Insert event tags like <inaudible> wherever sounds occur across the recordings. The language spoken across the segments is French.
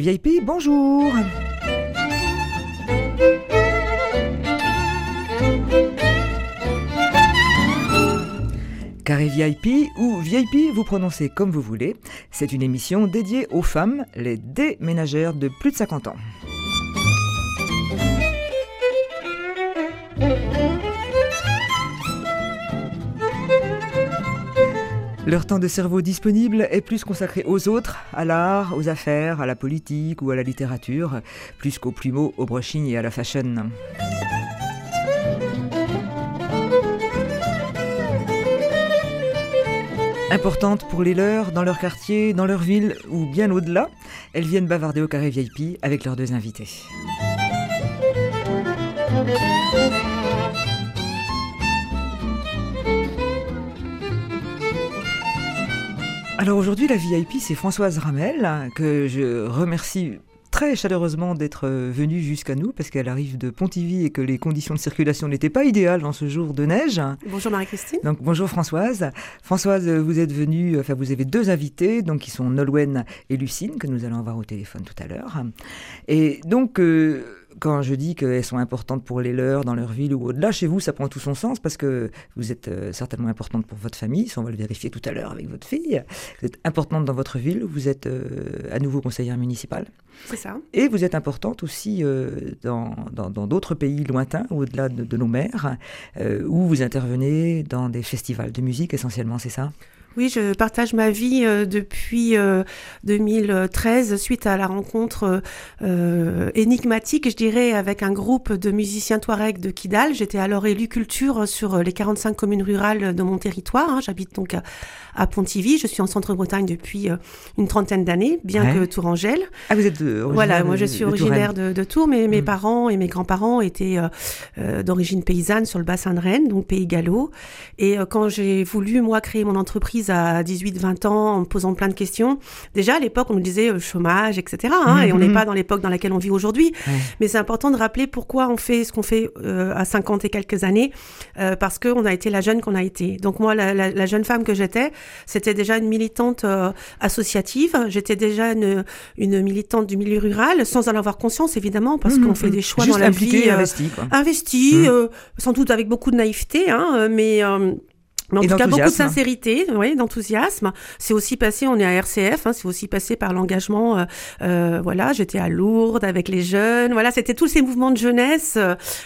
VIP, bonjour Carré VIP ou VIP, vous prononcez comme vous voulez. C'est une émission dédiée aux femmes, les déménagères de plus de 50 ans. Leur temps de cerveau disponible est plus consacré aux autres, à l'art, aux affaires, à la politique ou à la littérature, plus qu'aux plumeaux, au brushing et à la fashion. Importantes pour les leurs, dans leur quartier, dans leur ville ou bien au-delà, elles viennent bavarder au carré VIP avec leurs deux invités. Alors aujourd'hui, la VIP, c'est Françoise Ramel, que je remercie très chaleureusement d'être venue jusqu'à nous parce qu'elle arrive de Pontivy et que les conditions de circulation n'étaient pas idéales dans ce jour de neige. Bonjour Marie-Christine. Donc bonjour Françoise. Françoise, vous êtes venue, enfin vous avez deux invités, donc qui sont Nolwenn et Lucine que nous allons avoir au téléphone tout à l'heure. Et donc euh, quand je dis qu'elles sont importantes pour les leurs dans leur ville ou au-delà, chez vous, ça prend tout son sens parce que vous êtes euh, certainement importante pour votre famille, ça on va le vérifier tout à l'heure avec votre fille. Vous êtes importante dans votre ville, vous êtes euh, à nouveau conseillère municipale. C'est ça. Et vous êtes importante aussi euh, dans d'autres pays lointains, au-delà de, de, nos mers, où vous intervenez dans des festivals de musique essentiellement, c'est ça? Oui, je partage ma vie euh, depuis euh, 2013 suite à la rencontre euh, énigmatique, je dirais, avec un groupe de musiciens Touareg de Kidal. J'étais alors élu culture sur les 45 communes rurales de mon territoire. Hein. J'habite donc à, à, Pontivy. Je suis en Centre-Bretagne depuis euh, une trentaine d'années, bien ouais. que Tourangelle. Ah, vous êtes de, Voilà, moi je suis originaire de, de, Tours, mais mes mmh. parents et mes grands-parents étaient euh, d'origine paysanne sur le bassin de Rennes, donc Pays Gallo. Et quand j'ai voulu, moi, créer mon entreprise à 18-20 ans en me posant plein de questions. Déjà, à l'époque, on nous disait euh, chômage, etc. Hein, mmh, et on n'est mmh. pas dans l'époque dans laquelle on vit aujourd'hui. Ouais. Mais c'est important de rappeler pourquoi on fait ce qu'on fait euh, à 50 et quelques années, euh, parce qu'on a été la jeune qu'on a été. Donc moi, la, la, la jeune femme que j'étais, c'était déjà une militante euh, associative. J'étais déjà une, une, militante du milieu rural, sans en avoir conscience, évidemment, parce mmh, qu'on fait des choix Juste dans la vie. investi, investi, sans doute avec beaucoup de naïveté, hein, mais en tout cas, beaucoup de sincérité, oui, d'enthousiasme. C'est aussi passé, on est à RCF, hein, c'est aussi passé par l'engagement. Euh, euh, voilà, j'étais à Lourdes avec les jeunes. Voilà, c'était tous ces mouvements de jeunesse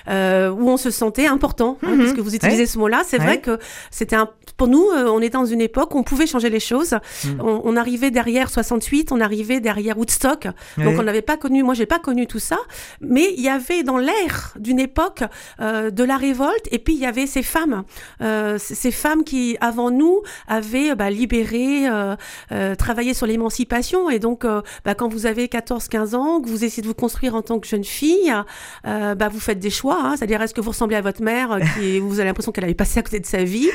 euh, où on se sentait important, hein, mm -hmm. puisque vous utilisez ouais. ce mot-là. C'est ouais. vrai que c'était un, pour nous, euh, on est dans une époque où on pouvait changer les choses. Mm. On, on, arrivait derrière 68, on arrivait derrière Woodstock, ouais. donc on n'avait pas connu. Moi, j'ai pas connu tout ça, mais il y avait dans l'air d'une époque euh, de la révolte, et puis il y avait ces femmes, euh, ces femmes qui, avant nous, avaient bah, libéré, euh, travaillé sur l'émancipation. Et donc, bah, quand vous avez 14-15 ans, que vous essayez de vous construire en tant que jeune fille, bah, vous faites des choix. Hein, C'est-à-dire, est-ce que vous ressemblez à votre mère, qui, vous avez l'impression qu'elle avait passé à côté de sa vie?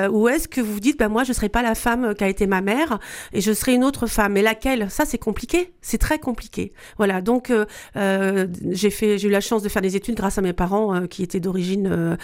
Ouais. Ou est-ce que vous vous dites, bah, moi, je ne serai pas la femme qui a été ma mère et je serai une autre femme. Mais laquelle? Ça, c'est compliqué. C'est très compliqué. Voilà. Donc, j'ai fait, j'ai eu la chance de faire des études grâce à mes parents qui étaient d'origine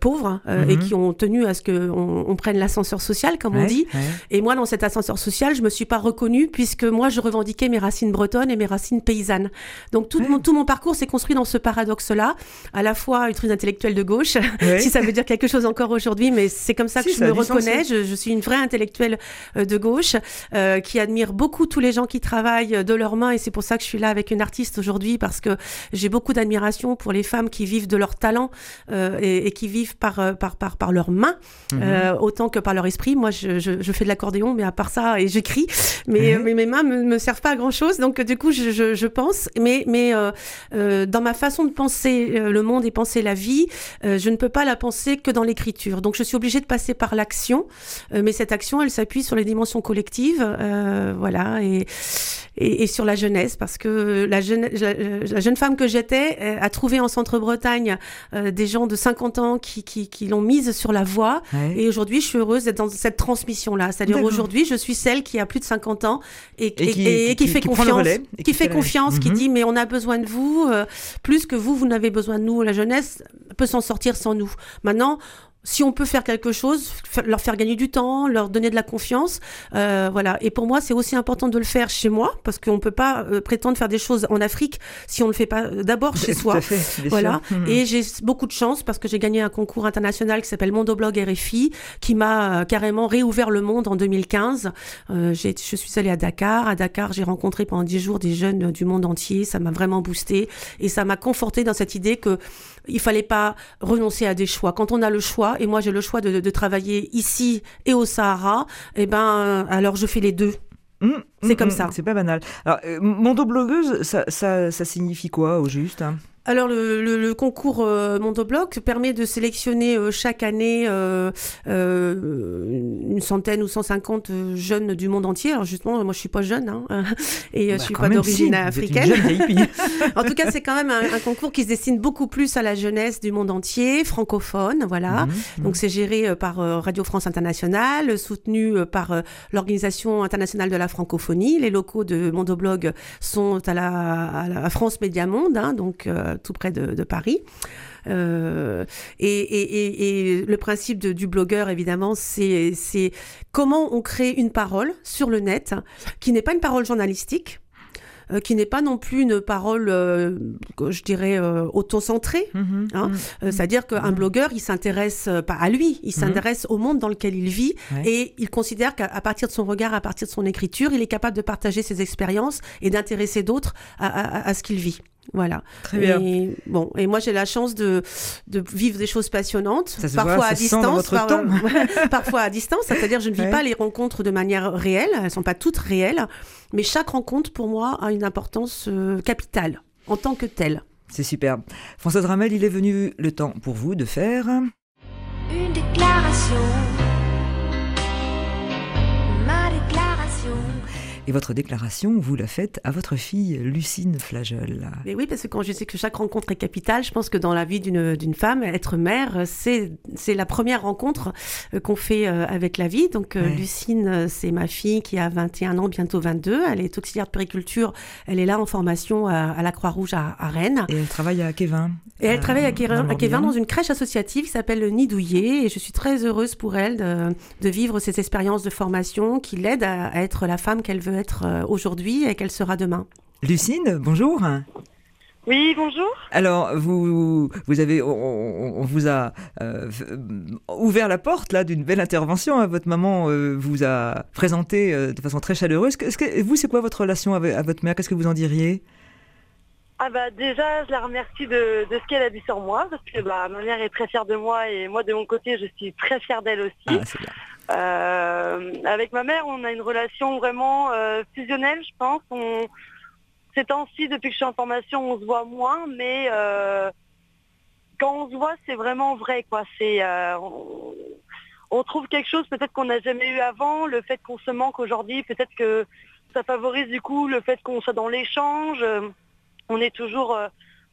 pauvre -hmm. et qui ont tenu à ce qu'on on prenne l'ascenseur social, comme ouais, on dit. Ouais. Et moi, dans cet ascenseur social, je me suis pas reconnue puisque moi, je revendiquais mes racines bretonnes et mes racines paysannes. Donc tout, ouais. mon, tout mon parcours s'est construit dans ce paradoxe-là, à la fois une intellectuelle de gauche, <laughs> si ça veut dire quelque chose encore aujourd'hui, mais c'est comme ça si, que je me reconnais. Je, je, suis une vraie intellectuelle euh, de gauche euh, qui admire beaucoup tous les gens qui travaillent de leurs mains et c'est pour ça que je suis là avec une artiste aujourd'hui parce que j'ai beaucoup d'admiration pour les femmes qui vivent de leur talent euh, et, et, qui vivent par, euh, par, par, par leurs mains. Euh, autant que par leur esprit. Moi, je, je, je fais de l'accordéon, mais à part ça, et j'écris, mais, mmh. mais mes mains me, me servent pas à grand chose. Donc, du coup, je, je, pense, mais, mais euh, euh, dans ma façon de penser euh, le monde et penser la vie, euh, je ne peux pas la penser que dans l'écriture. Donc, je suis obligée de passer par l'action, euh, mais cette action, elle s'appuie sur les dimensions collectives, voilà, et, et, et, sur la jeunesse, parce que la jeune, la, la jeune femme que j'étais a trouvé en Centre-Bretagne des gens de 50 ans qui, qui, qui l'ont mise sur la voie. Ouais. Et aujourd'hui, je suis heureuse d'être dans cette transmission-là. C'est-à-dire aujourd'hui, je suis celle qui a plus de 50 ans et, et, qui, et, et qui, qui, fait confiance, qui, fait confiance, mm -hmm. qui dit mais on a besoin de vous euh, plus que vous, vous n'avez besoin de nous. La jeunesse peut s'en sortir sans nous. Maintenant, si on peut faire quelque chose, leur faire gagner du temps, leur donner de la confiance, euh, voilà. Et pour moi, c'est aussi important de le faire chez moi parce qu'on peut pas euh, prétendre faire des choses en Afrique si on le fait pas euh, d'abord <laughs> chez soi. Fait, voilà. Sûr. Et j'ai beaucoup de chance parce que j'ai gagné un concours international qui s'appelle Mondoblog RFI, qui m'a carrément réouvert le monde en 2015. je suis allée à Dakar. À Dakar, j'ai rencontré pendant dix jours des jeunes du monde entier. Ça m'a vraiment boosté et ça m'a conforté dans cette idée que il fallait pas renoncer à des choix. Quand on a le choix, et moi j'ai le choix de, de, travailler ici et au Sahara, et eh ben alors je fais les deux. Mmh, c'est mmh, comme ça. C'est pas banal. Alors, euh, Mondo blogueuse, ça, ça, ça, signifie quoi au juste hein? Alors le, le, le concours euh, permet de sélectionner euh, chaque année euh, euh, une centaine ou 150 jeunes du monde entier. Alors justement, moi je suis pas jeune hein, <laughs> et bah, je suis pas d'origine si, africaine. <laughs> en tout cas, c'est quand même un, un, concours qui se destine beaucoup plus à la jeunesse du monde entier, francophone, voilà. Mmh, Donc c'est géré par Radio France Internationale, soutenu par l'Organisation internationale de la francophonie. Les locaux de Mondoblog sont à la, à la France Média Monde, hein, donc tout près de, de Paris. Euh, et, et, et, le principe de, du blogueur, évidemment, c'est comment on crée une parole sur le net qui n'est pas une parole journalistique, euh, qui n'est pas non plus une parole, euh, je dirais, euh, auto-centrée. Mm-hmm. hein. Mm-hmm. C'est-à-dire qu'un mm-hmm. blogueur, il s'intéresse pas à lui, il s'intéresse au monde dans lequel il vit et il considère qu'à partir de son regard, à partir de son écriture, il est capable de partager ses expériences et d'intéresser d'autres à, à, à, ce qu'il vit. Voilà. Très bien. Et, bon, et moi j'ai la chance de, de vivre des choses passionnantes, ça se parfois voit, à ça distance, par, temps. <laughs> parfois à distance. C'est-à-dire je ne vis Ouais. pas les rencontres de manière réelle, elles sont pas toutes réelles, mais chaque rencontre pour moi a une importance euh, capitale en tant que telle. C'est super. Françoise Ramel, il est venu le temps pour vous de faire Une déclaration. Et votre déclaration, vous la faites à votre fille Lucine Flageol. Mais oui, parce que quand je sais que chaque rencontre est capitale, je pense que dans la vie d'une femme, être mère, c'est la première rencontre euh, qu'on fait euh, avec la vie. Donc euh, Ouais. Lucine, c'est ma fille qui a 21 ans, bientôt 22. Elle est auxiliaire de périculture. Elle est là en formation à, à la Croix-Rouge à, à Rennes. Et elle travaille à Kévin. Et elle travaille à Kévin, dans à Kévin l'Orbihan. dans une crèche associative qui s'appelle le Nid Douillet. Et je suis très heureuse pour elle de, de vivre ces expériences de formation qui l'aident à, à être la femme qu'elle veut être euh, aujourd'hui et qu'elle sera demain. Lucine, bonjour. Oui, bonjour. Alors, vous, vous avez, on, vous a euh, ouvert la porte là d'une belle intervention. hein. Votre maman euh, vous a présenté euh, de façon très chaleureuse. Est-ce que vous, c'est quoi votre relation avec à votre mère? Qu'est-ce que vous en diriez? Ah bah déjà, je la remercie de, de ce qu'elle a dit sur moi, parce que bah, ma mère est très fière de moi et moi de mon côté, je suis très fière d'elle aussi. Ah, c'est bien. Euh, avec ma mère, on a une relation vraiment euh, fusionnelle, je pense. Ces temps-ci, depuis que je suis en formation, on se voit moins, mais euh, quand on se voit, c'est vraiment vrai, quoi. On, trouve quelque chose peut-être qu'on n'a jamais eu avant, le fait qu'on se manque aujourd'hui, peut-être que ça favorise du coup le fait qu'on soit dans l'échange. On est toujours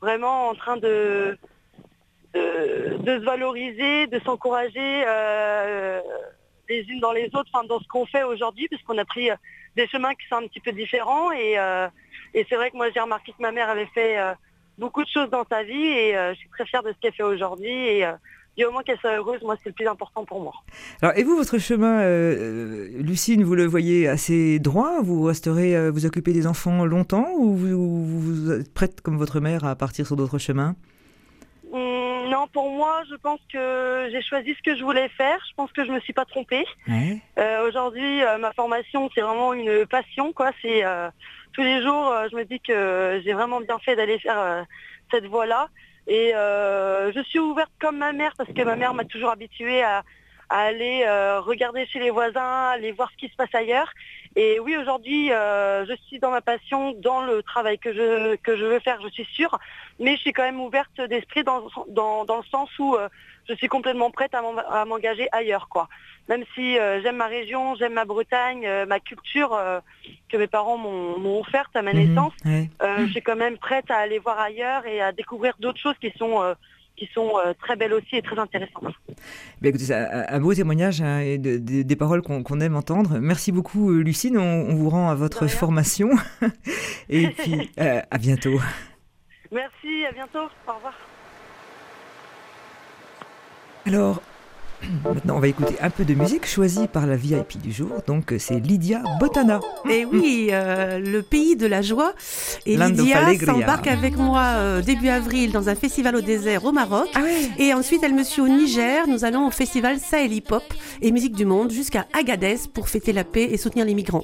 vraiment en train de se valoriser, de s'encourager les unes dans les autres, enfin, dans ce qu'on fait aujourd'hui, puisqu'on a pris euh, des chemins qui sont un petit peu différents. Et, euh, et c'est vrai que moi, j'ai remarqué que ma mère avait fait euh, beaucoup de choses dans sa vie et je suis très fière de ce qu'elle fait aujourd'hui. Et, et au moins qu'elle soit heureuse, moi, c'est le plus important pour moi. Alors, et vous, votre chemin, Lucine, vous le voyez assez droit? Vous resterez vous occuper des enfants longtemps ou vous êtes prête, comme votre mère, à partir sur d'autres chemins? Hum, non, pour moi, je pense que j'ai choisi ce que je voulais faire. Je pense que je me suis pas trompée. Euh, Aujourd'hui, euh, ma formation, c'est vraiment une passion, quoi. C'est euh, tous les jours, je me dis que j'ai vraiment bien fait d'aller faire cette voie-là. Et je suis ouverte comme ma mère parce que ma mère m'a toujours habituée à, à aller regarder chez les voisins, aller voir ce qui se passe ailleurs. Et oui, aujourd'hui, euh, je suis dans ma passion, dans le travail que je que je veux faire, je suis sûre. Mais je suis quand même ouverte d'esprit dans, dans, dans le sens où euh, je suis complètement prête à m'en- à m'engager ailleurs, quoi. Même si euh, j'aime ma région, j'aime ma Bretagne, ma culture que mes parents m'ont offerte à ma Mhm, naissance, ouais. je suis quand même prête à aller voir ailleurs et à découvrir d'autres choses qui sont qui sont euh, très belles aussi et très intéressantes. Écoutez, un, un beau témoignage hein, et de- de- des paroles qu'on aime entendre. Merci beaucoup, euh, Lucine. On, on vous rend à votre formation. <laughs> et puis, euh, à bientôt. Merci, à bientôt, au revoir. Alors, <clears throat> Maintenant, on va écouter un peu de musique choisie par la VIP du jour. Donc, c'est Lydia Botana. Et oui, euh, le pays de la joie. Et Lydia s'embarque avec moi euh, début avril dans un festival au désert au Maroc. Ah et ensuite, elle me suit au Niger. Nous allons au festival Sahel Hip Hop et Musique du Monde jusqu'à Agadez pour fêter la paix et soutenir les migrants.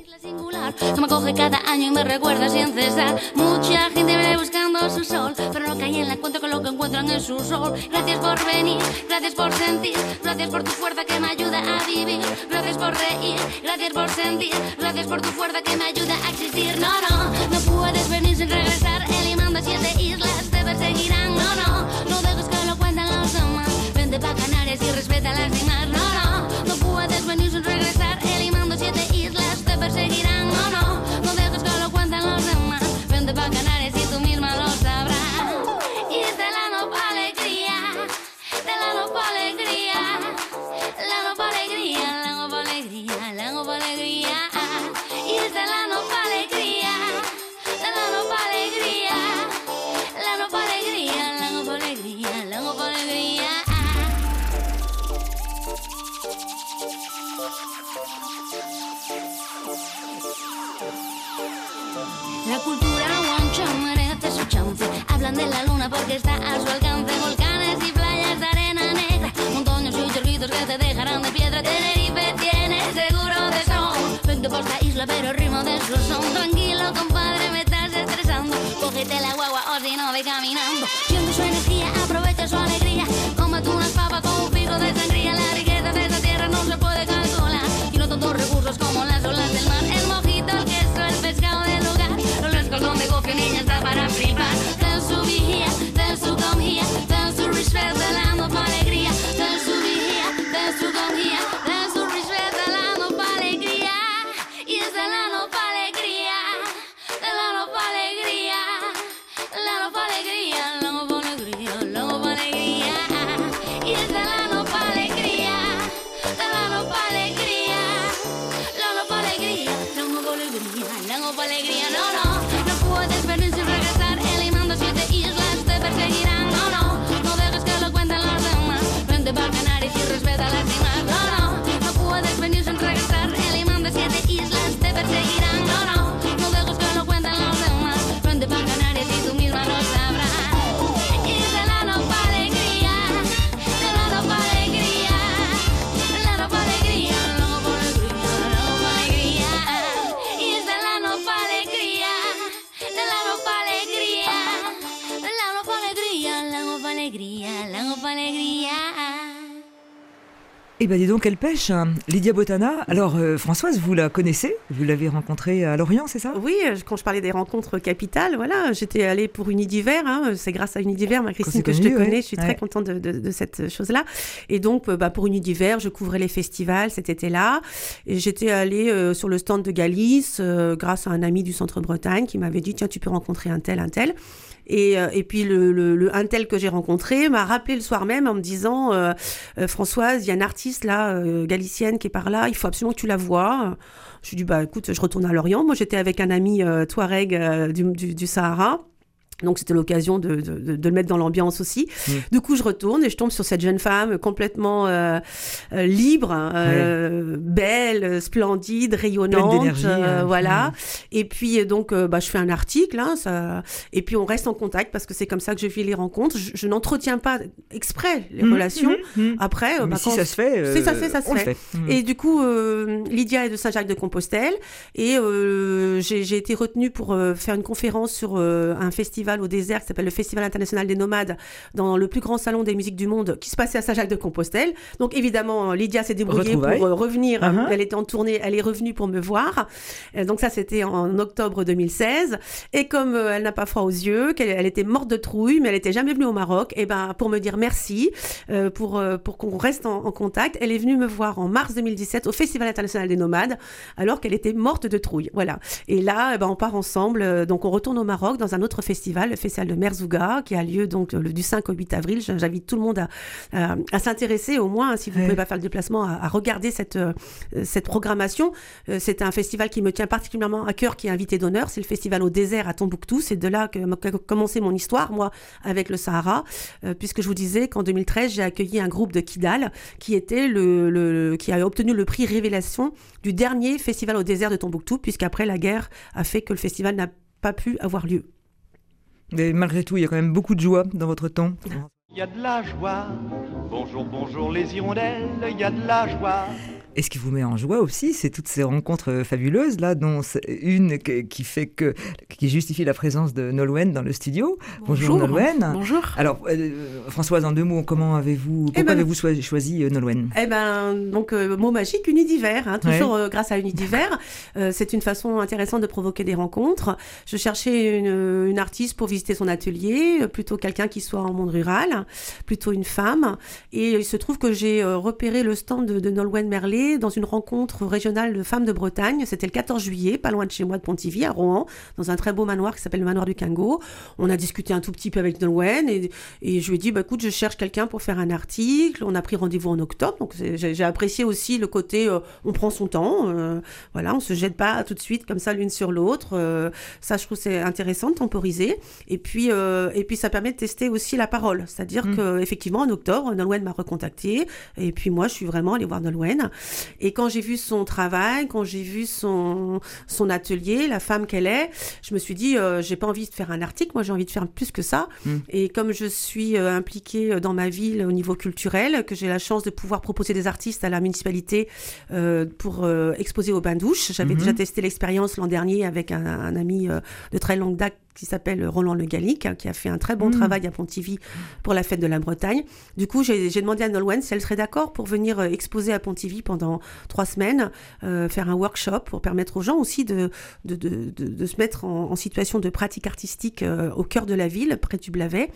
Gracias por tu fuerza que me ayuda a vivir. Gracias por reír, gracias por sentir. Gracias por tu fuerza que me ayuda a existir. No, no, no puedes venir sin regresar. El siete islas te perseguirán. La cultura guancha merece su chance. Hablan de la luna porque está a su alcance. Volcanes y playas de arena negra. Montañas y chorritos que te dejarán de piedra. Tenerife tiene seguro de son. Vente por esta isla, pero ritmo de su son. Tranquilo, compadre, me estás estresando. Cógete la guagua o si no, ve caminando. Siente su energía, aprovecha su alegría. Cómete unas papas con un pico de sangría. Eh ben dis donc, elle pêche, hein. Lydia Botana. Alors, euh, Françoise, vous la connaissez? Vous l'avez rencontrée à Lorient, c'est ça? Oui, euh, quand je parlais des rencontres capitales, voilà, j'étais allée pour Unidiver. Hein, c'est grâce à Unidiver, ma Christine, que je te ouais. connais. Je suis Ouais. très contente de, de- de cette chose-là. Et donc, euh, bah, pour Unidiver, je couvrais les festivals cet été-là. Et j'étais allée euh, sur le stand de Galice euh, grâce à un ami du Centre-Bretagne qui m'avait dit tiens, tu peux rencontrer un tel, un tel. Et, euh, et puis le, le, le un tel que j'ai rencontré m'a rappelé le soir même en me disant euh, euh, Françoise, il y a une artiste là, euh, galicienne qui est par là, il faut absolument que tu la vois. Je lui dis bah écoute, je retourne à Lorient. Moi j'étais avec un ami euh, Touareg euh, du, du, du Sahara. Donc c'était l'occasion de, de, de- de le mettre dans l'ambiance aussi. Mm. Du coup, je retourne et je tombe sur cette jeune femme complètement euh, euh, libre, euh, belle, splendide, rayonnante. Euh, voilà. mm. Et puis donc, bah, je fais un article, hein, ça... et puis on reste en contact parce que c'est comme ça que je vis les rencontres. Je, je n'entretiens pas exprès les Mhm, relations. Après, Mais bah, si quand- ça se fait, Si ça se fait, ça se fait. fait. Et du coup, Lydia est de Saint-Jacques-de-Compostelle et j'ai été retenue pour faire une conférence sur un festival au désert qui s'appelle le Festival international des nomades dans le plus grand salon des musiques du monde qui se passait à Saint-Jacques-de-Compostelle. Donc évidemment, Lydia s'est débrouillée pour euh, revenir. Uh-huh. Elle était en tournée, elle est revenue pour me voir. Euh, donc ça, c'était en octobre 2016. Et comme euh, elle n'a pas froid aux yeux, qu'elle elle était morte de trouille, mais elle était jamais venue au Maroc, et ben pour me dire merci, pour pour qu'on reste en, en contact, elle est venue me voir en mars 2017 au Festival international des nomades, alors qu'elle était morte de trouille. Voilà. Et là, eh ben, on part ensemble. donc on retourne au Maroc dans un autre festival festival, le festival de Merzouga, qui a lieu donc le, du 5 au 8 avril. J'invite tout le monde à, à s'intéresser, au moins, si vous ne pouvez pas faire le déplacement, à, regarder cette, cette programmation. c'est un festival qui me tient particulièrement à cœur, qui est invité d'honneur. C'est le festival au désert à Tombouctou. C'est de là que a commencé mon histoire, moi, avec le Sahara, puisque je vous disais qu'en 2013, j'ai accueilli un groupe de Kidal qui était le, le, qui a obtenu le prix Révélation du dernier festival au désert de Tombouctou, puisqu'après la guerre a fait que le festival n'a pas pu avoir lieu. Mais malgré tout, il y a quand même beaucoup de joie dans votre temps. Il y a de la joie. Bonjour, bonjour les hirondelles, il y a de la joie. Et ce qui vous met en joie aussi, c'est toutes ces rencontres fabuleuses, là, dont une qui fait que, qui justifie la présence de Nolwenn dans le studio. Bonjour, Bonjour Nolwenn. Bonjour. Alors, euh, Françoise, en deux mots, comment avez-vous, eh pourquoi ben, avez-vous choisi euh, Nolwenn? Eh ben, donc, euh, mot magique, Unidiver, hein, toujours grâce à Unidiver. <laughs> c'est une façon intéressante de provoquer des rencontres. Je cherchais une, une artiste pour visiter son atelier, plutôt quelqu'un qui soit en monde rural, plutôt une femme. Et il se trouve que j'ai repéré le stand de, de Nolwenn Merlet dans une rencontre régionale de femmes de Bretagne. C'était le 14 juillet, pas loin de chez moi, de Pontivy, à Rouen, dans un très beau manoir qui s'appelle le manoir du Kingo. On a discuté un tout petit peu avec Nolwenn et, et je lui ai dit, bah, écoute, je cherche quelqu'un pour faire un article. On a pris rendez-vous en octobre. Donc j'ai apprécié aussi le côté, euh, on prend son temps. Euh, voilà, on se jette pas tout de suite comme ça l'une sur l'autre. Euh, ça, je trouve c'est intéressant de temporiser. Et puis, et puis ça permet de tester aussi la parole. C'est-à-dire mm. que effectivement en octobre, Nolwenn m'a recontacté. Et puis moi, je suis vraiment allée voir Nolwenn. Et quand j'ai vu son travail, quand j'ai vu son, son atelier, la femme qu'elle est, je me suis dit, euh, j'ai pas envie de faire un article, moi j'ai envie de faire plus que ça. Hmm. Et comme je suis euh, impliquée euh, dans ma ville au niveau culturel, que j'ai la chance de pouvoir proposer des artistes à la municipalité pour exposer au bain douche, j'avais hmm. déjà testé l'expérience l'an dernier avec un, un ami de très longue date qui s'appelle Roland Le Gallic, hein, qui a fait un très bon mm. travail à Pontivy pour la fête de la Bretagne. Du coup, j'ai demandé à Nolwenn si elle serait d'accord pour venir euh, exposer à Pontivy pendant trois semaines, euh, faire un workshop pour permettre aux gens aussi de, de, de, de se mettre en, situation de pratique artistique euh, au cœur de la ville, près du Blavet.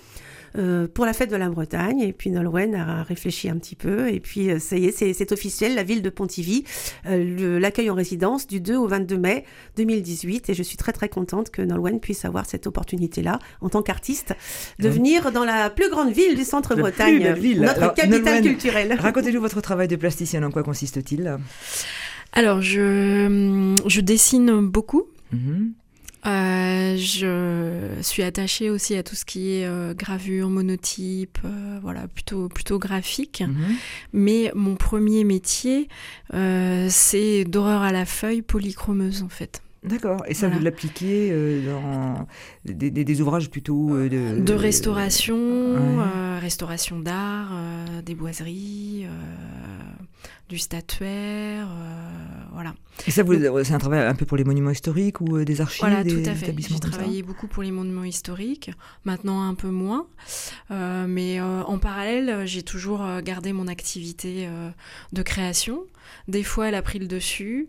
Euh, pour la fête de la Bretagne. Et puis Nolwenn a réfléchi un petit peu. Et puis euh, ça y est, c'est officiel, la ville de Pontivy, euh, l'accueil en résidence du 2 au 22 mai 2018. Et je suis très très contente que Nolwenn puisse avoir cette opportunité-là, en tant qu'artiste, de venir dans la plus grande ville du centre-Bretagne, notre capitale culturelle. <laughs> Racontez-nous votre travail de plasticienne, en quoi consiste-t-il? Alors, je, je dessine beaucoup. Mhm. Euh, je suis attachée aussi à tout ce qui est euh, gravure, monotype, euh, voilà, plutôt, plutôt graphique. Mhm. Mais mon premier métier, c'est d'horreur à la feuille polychromeuse en fait. D'accord. Et ça, vous l'appliquez dans des, ouvrages plutôt de... De restauration, restauration d'art, des boiseries, du statuaire, voilà. Et ça, c'est un travail un peu pour les monuments historiques ou euh, des archives Voilà, tout à fait. J'ai travaillé beaucoup pour les monuments historiques, maintenant un peu moins. Euh, mais euh, en parallèle, j'ai toujours gardé mon activité de création. Des fois, elle a pris le dessus.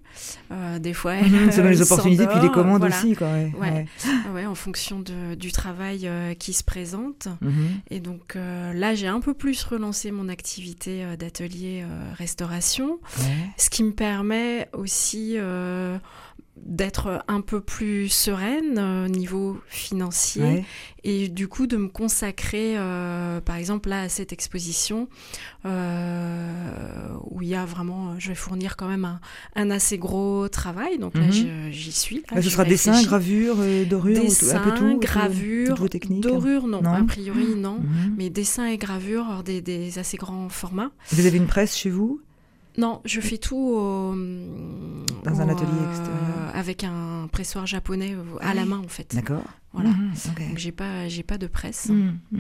des fois, elle. Mhm, selon les opportunités, puis les commandes aussi. Quoi, ouais. Ouais. en fonction de, du travail qui se présente. Mhm. Et donc là, j'ai un peu plus relancé mon activité d'atelier restauration, ce qui me permet aussi euh, d'être un peu plus sereine au euh, niveau financier et du coup de me consacrer euh, par exemple là à cette exposition où il y a vraiment je vais fournir quand même un, assez gros travail. Donc là mhm. j'y suis. Ce sera dessin gravure dorure dessin, un peu tout gravure dorure non, a priori non. Mhm. mais dessin et gravure des, des assez grands formats. Vous avez une presse chez vous? Non, je fais tout dans un atelier extérieur avec un pressoir japonais à la main en fait. D'accord. Voilà. Mmh, Donc j'ai pas j'ai pas de presse. Mmh, mmh.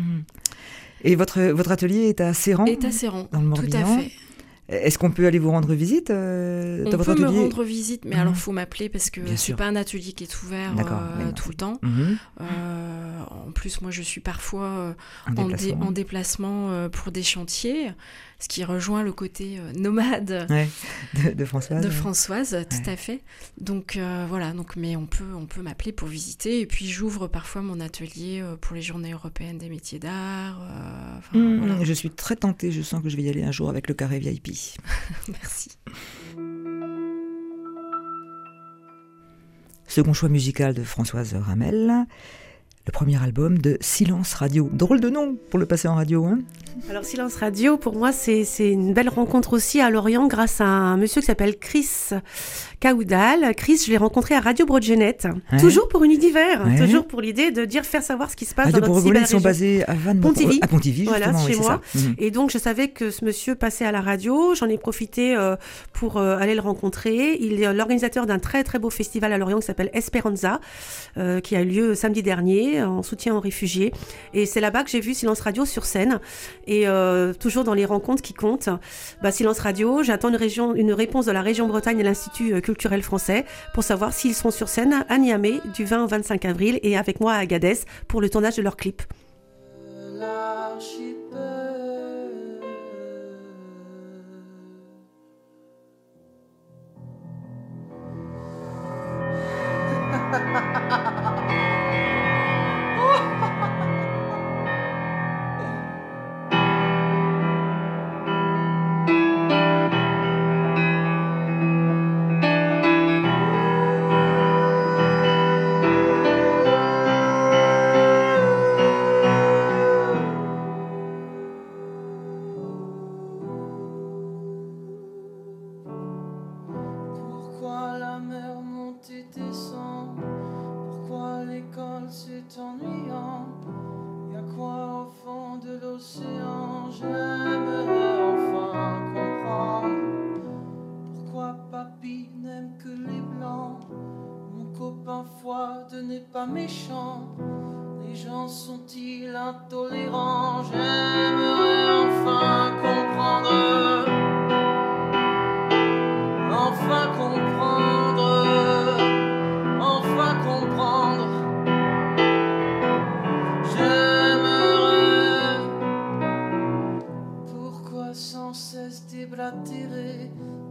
Et votre votre atelier est à Serran Est à Serran. Dans le Morbihan. Tout à fait. Est-ce qu'on peut aller vous rendre visite euh, On votre peut me rendre visite, mais alors il faut m'appeler parce que c'est pas un atelier qui est ouvert euh, tout le temps. Euh, en plus, moi, je suis parfois en, déplacement pour des chantiers ce qui rejoint le côté euh, nomade de, Françoise. De Françoise, tout à fait. Donc euh, voilà, donc, mais on peut, on peut m'appeler pour visiter. Et puis j'ouvre parfois mon atelier euh, pour les journées européennes des métiers d'art. Mmh, je suis très tentée, je sens que je vais y aller un jour avec le carré VIP. <laughs> Merci. Second choix musical de Françoise Ramel. Le premier album de Silence Radio. Drôle de nom pour le passer en radio, hein alors Silence Radio, pour moi, c'est une belle rencontre aussi à Lorient grâce à un monsieur qui s'appelle Chris Caoudal. Chris, je l'ai rencontré à Radio Broadgenette, toujours pour une d'hiver, toujours pour l'idée de dire faire savoir ce qui se passe Radio dans notre ils sont basés à Van Pontivy. À Pontivy, voilà, chez moi. Mhm. Et donc je savais que ce monsieur passait à la radio. J'en ai profité euh, pour euh, aller le rencontrer. Il est l'organisateur d'un très très beau festival à Lorient qui s'appelle Esperanza, euh, qui a eu lieu samedi dernier en soutien aux réfugiés. Et c'est là-bas que j'ai vu Silence Radio sur scène. Et euh, toujours dans les rencontres qui comptent, bah, Silence Radio, j'attends une, réponse de la région Bretagne et l'Institut euh, culturel français pour savoir s'ils seront sur scène à Niamey du 20 au 25 avril et avec moi à Agadez pour le tournage de leur clip.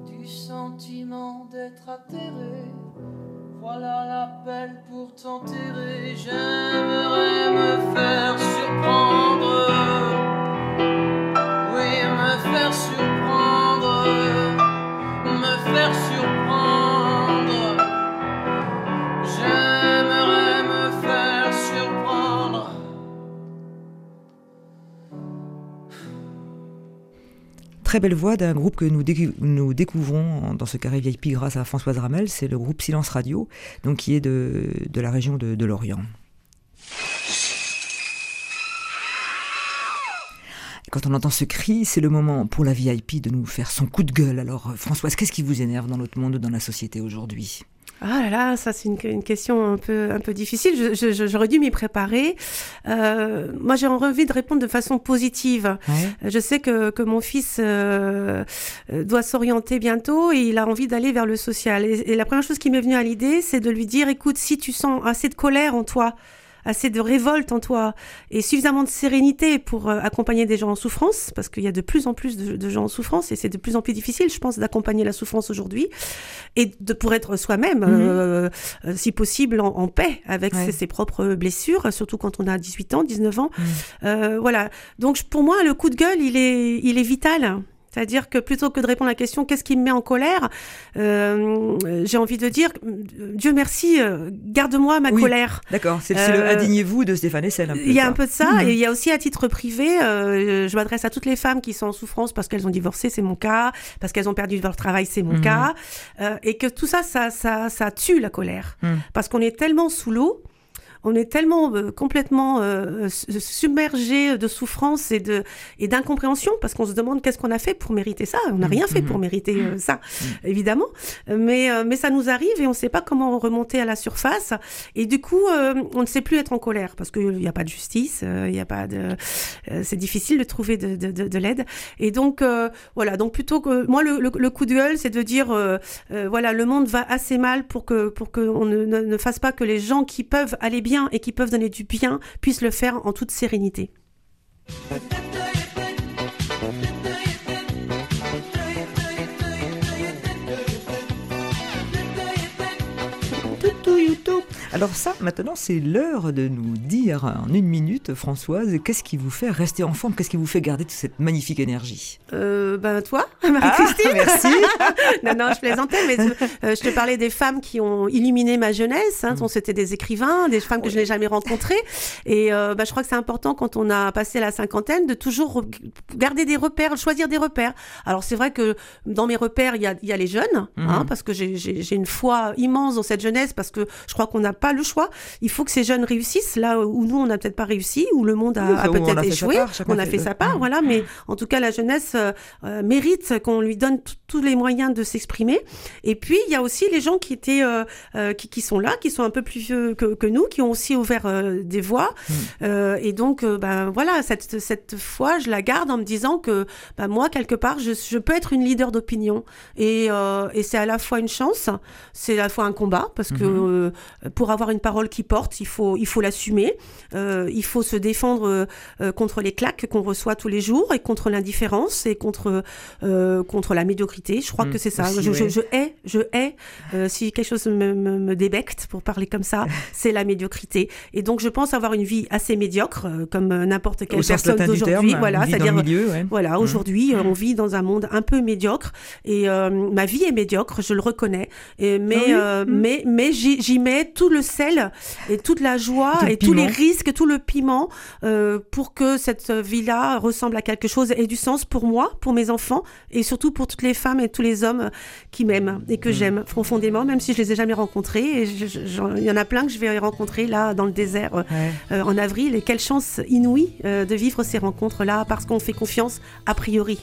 du sentiment d'être atterré. Voilà l'appel pour t'enterrer. J'aimerais me faire surprendre. Très belle voix d'un groupe que nous, découvrons dans ce carré VIP grâce à Françoise Ramel, c'est le groupe Silence Radio, donc qui est de, la région de, Lorient. quand on entend ce cri, c'est le moment pour la VIP de nous faire son coup de gueule. Alors Françoise, qu'est-ce qui vous énerve dans notre monde, dans la société aujourd'hui? Ah là là, ça c'est une, question un peu, un peu difficile. J'aurais dû m'y préparer. Euh, moi, j'ai envie de répondre de façon positive. Je sais que, que mon fils euh, doit s'orienter bientôt et il a envie d'aller vers le social. et la première chose qui m'est venue à l'idée, c'est de lui dire, écoute, si tu sens assez de colère en toi, assez de révolte en toi et suffisamment de sérénité pour euh, accompagner des gens en souffrance, parce qu'il y a de plus en plus de, gens en souffrance et c'est de plus en plus difficile, je pense, d'accompagner la souffrance aujourd'hui et de pour être soi-même, mhm. euh, euh, si possible, en, paix avec ses, propres blessures, surtout quand on a 18 ans, 19 ans. Mhm. voilà. Donc pour moi, le coup de gueule, il est, il est vital. C'est-à-dire que plutôt que de répondre à la question qu'est-ce qui me met en colère, euh, j'ai envie de dire Dieu merci, euh, garde-moi ma colère. D'accord, c'est le euh, indignez-vous de Stéphane Essel. Il y a un peu de ça, mhm. et il y a aussi à titre privé, je m'adresse à toutes les femmes qui sont en souffrance parce qu'elles ont divorcé, c'est mon cas, parce qu'elles ont perdu leur travail, c'est mon mhm. cas, et que tout ça, ça, ça, ça tue la colère, mhm. parce qu'on est tellement sous l'eau on est tellement euh, complètement euh, submergé de souffrance et de et d'incompréhension parce qu'on se demande qu'est-ce qu'on a fait pour mériter ça. On n'a rien fait pour mériter euh, ça, évidemment. Mais mais ça nous arrive et on ne sait pas comment remonter à la surface. Et du coup, on ne sait plus être en colère parce qu'il n'y a pas de justice, il n'y a pas de. c'est difficile de trouver de, de, de, l'aide. Et donc voilà. Donc plutôt que moi, le, le, coup de gueule, c'est de dire voilà, le monde va assez mal pour que pour que on ne, ne fasse pas que les gens qui peuvent aller bien et qui peuvent donner du bien puissent le faire en toute sérénité. Alors ça, maintenant, c'est l'heure de nous dire en une minute, Françoise, qu'est-ce qui vous fait rester en forme Qu'est-ce qui vous fait garder toute cette magnifique énergie? Euh, Ben toi, <laughs> Marie-Christine. Ah, merci. <laughs> non, non, je plaisantais, mais euh, je te parlais des femmes qui ont illuminé ma jeunesse. Hein, mm. C'était des écrivains, des femmes que je n'ai jamais rencontrées. Et euh, bah, je crois que c'est important quand on a passé la cinquantaine de toujours garder des repères, choisir des repères. Alors c'est vrai que dans mes repères, il y a, y a, les jeunes, hein, mm-hmm. parce que j'ai une foi immense dans cette jeunesse, parce que je crois qu'on n'a pas le choix. Il faut que ces jeunes réussissent là où nous, on n'a peut-être pas réussi, où le monde a, peut-être échoué. on a fait sa part, voilà. Mais en tout cas, la jeunesse euh, euh, mérite qu'on lui donne tous les moyens de s'exprimer. Et puis, il y a aussi les gens qui étaient, euh, qui, qui, sont là, qui sont un peu plus vieux que, que nous, qui ont aussi ouvert des voies. Mm. et donc, ben voilà, cette, cette foi, je la garde en me disant que ben, moi, quelque part, je, je peux être une leader d'opinion. Et, et c'est à la fois une chance, c'est à la fois un combat, parce que mm-hmm. Pour avoir une parole qui porte, il faut, il faut l'assumer. Euh, il faut se défendre euh, contre les claques qu'on reçoit tous les jours et contre l'indifférence et contre euh, contre la médiocrité. Je crois mm, que c'est ça. je, je, je, hais, je hais. si quelque chose me, me, me débecte, pour parler comme ça, <laughs> c'est la médiocrité. Et donc, je pense avoir une vie assez médiocre, comme n'importe quelle personne d'aujourd'hui. Voilà, c'est-à-dire, voilà, mm. aujourd'hui, on vit dans un monde un peu médiocre et ma vie est médiocre, je le reconnais. Et, mais, ah mm. mais, mais j'y mets tout le sel et toute la joie et tous les risques, tout le piment euh, pour que cette vie-là ressemble à quelque chose et du sens pour moi, pour mes enfants et surtout pour toutes les femmes et tous les hommes qui m'aiment et que mm. j'aime profondément, même si je les ai jamais rencontrés. Et il y en a plein que je vais rencontrer là dans le désert euh, en avril. Et quelle chance inouïe euh, de vivre ces rencontres-là parce qu'on fait confiance a priori.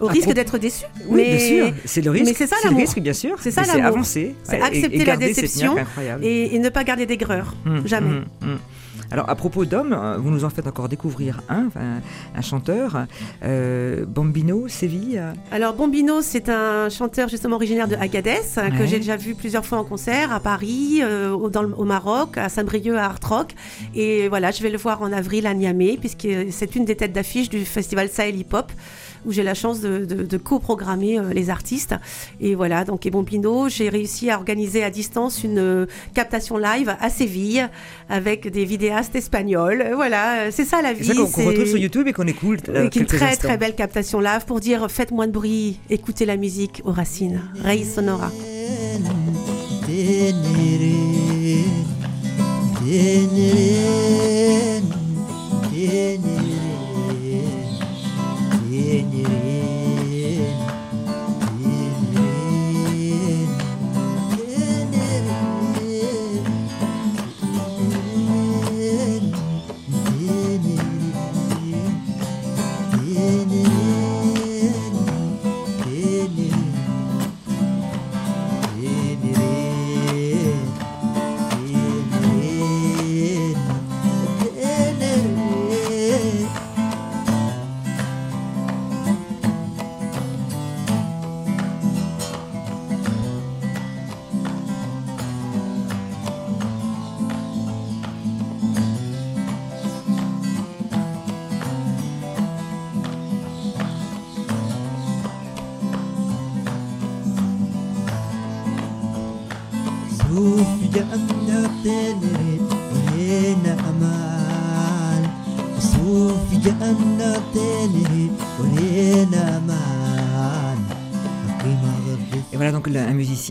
Au risque d'être déçu. Oui, mais... bien sûr, c'est le risque. Mais c'est ça le risque, bien sûr. C'est ça C'est avancer. C'est accepter la déception et, ne pas garder d'aigreur. Mmh, Jamais. Mmh, mmh. Alors, à propos d'hommes, euh, vous nous en faites encore découvrir un, un chanteur, euh, Bombino, Séville. Alors, Bombino, c'est un chanteur justement originaire de Agadez, que j'ai déjà vu plusieurs fois en concert à Paris, euh, au, Maroc, à Saint-Brieuc, à Art Rock. Et voilà, je vais le voir en avril à Niamey, puisque c'est une des têtes d'affiche du festival Sahel Hip Hop où j'ai la chance de, de, de co-programmer euh, les artistes. Et voilà, donc et Bombino, j'ai réussi à organiser à distance une euh, captation live à Séville avec des vidéastes espagnols. Voilà, euh, c'est ça la vie. C'est ça qu'on retrouve sur YouTube et qu'on écoute. Avec une très très belle captation live pour dire faites moins de bruit, écoutez la musique aux racines. Rey Sonora. Et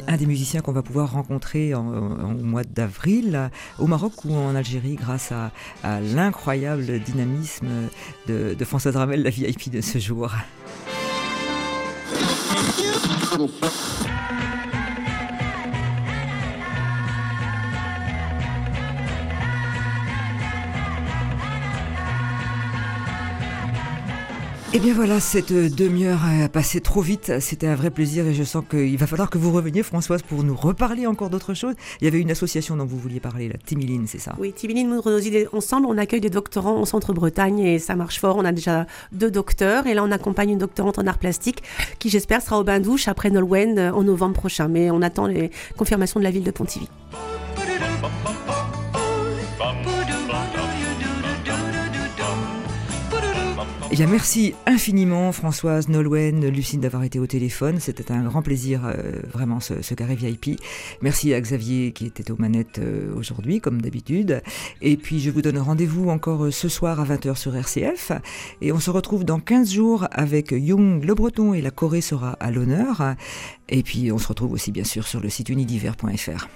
un des musiciens qu'on va pouvoir rencontrer en, au mois d'avril au Maroc ou en Algérie grâce à, l'incroyable dynamisme de, de Françoise Ramel, la VIP de ce jour. Et eh bien voilà, cette demi-heure a passé trop vite. C'était un vrai plaisir et je sens qu'il va falloir que vous reveniez, Françoise, pour nous reparler encore d'autres choses. Il y avait une association dont vous vouliez parler, la Timiline, c'est ça? Oui, Timiline, Moudre ensemble, on accueille des doctorants en centre-Bretagne et ça marche fort. On a déjà deux docteurs et là, on accompagne une doctorante en art plastique qui, j'espère, sera au bain-douche après Nolwenn en novembre prochain. Mais on attend les confirmations de la ville de Pontivy. Eh merci infiniment Françoise, Nolwenn, Lucine d'avoir été au téléphone. C'était un grand plaisir, euh, vraiment, ce, carré VIP. Merci à Xavier qui était aux manettes euh, aujourd'hui, comme d'habitude. Et puis, je vous donne rendez-vous encore euh, ce soir à 20h sur RCF. Et on se retrouve dans 15 jours avec Young Le Breton et la Corée sera à l'honneur. Et puis, on se retrouve aussi, bien sûr, sur le site unidiver.fr.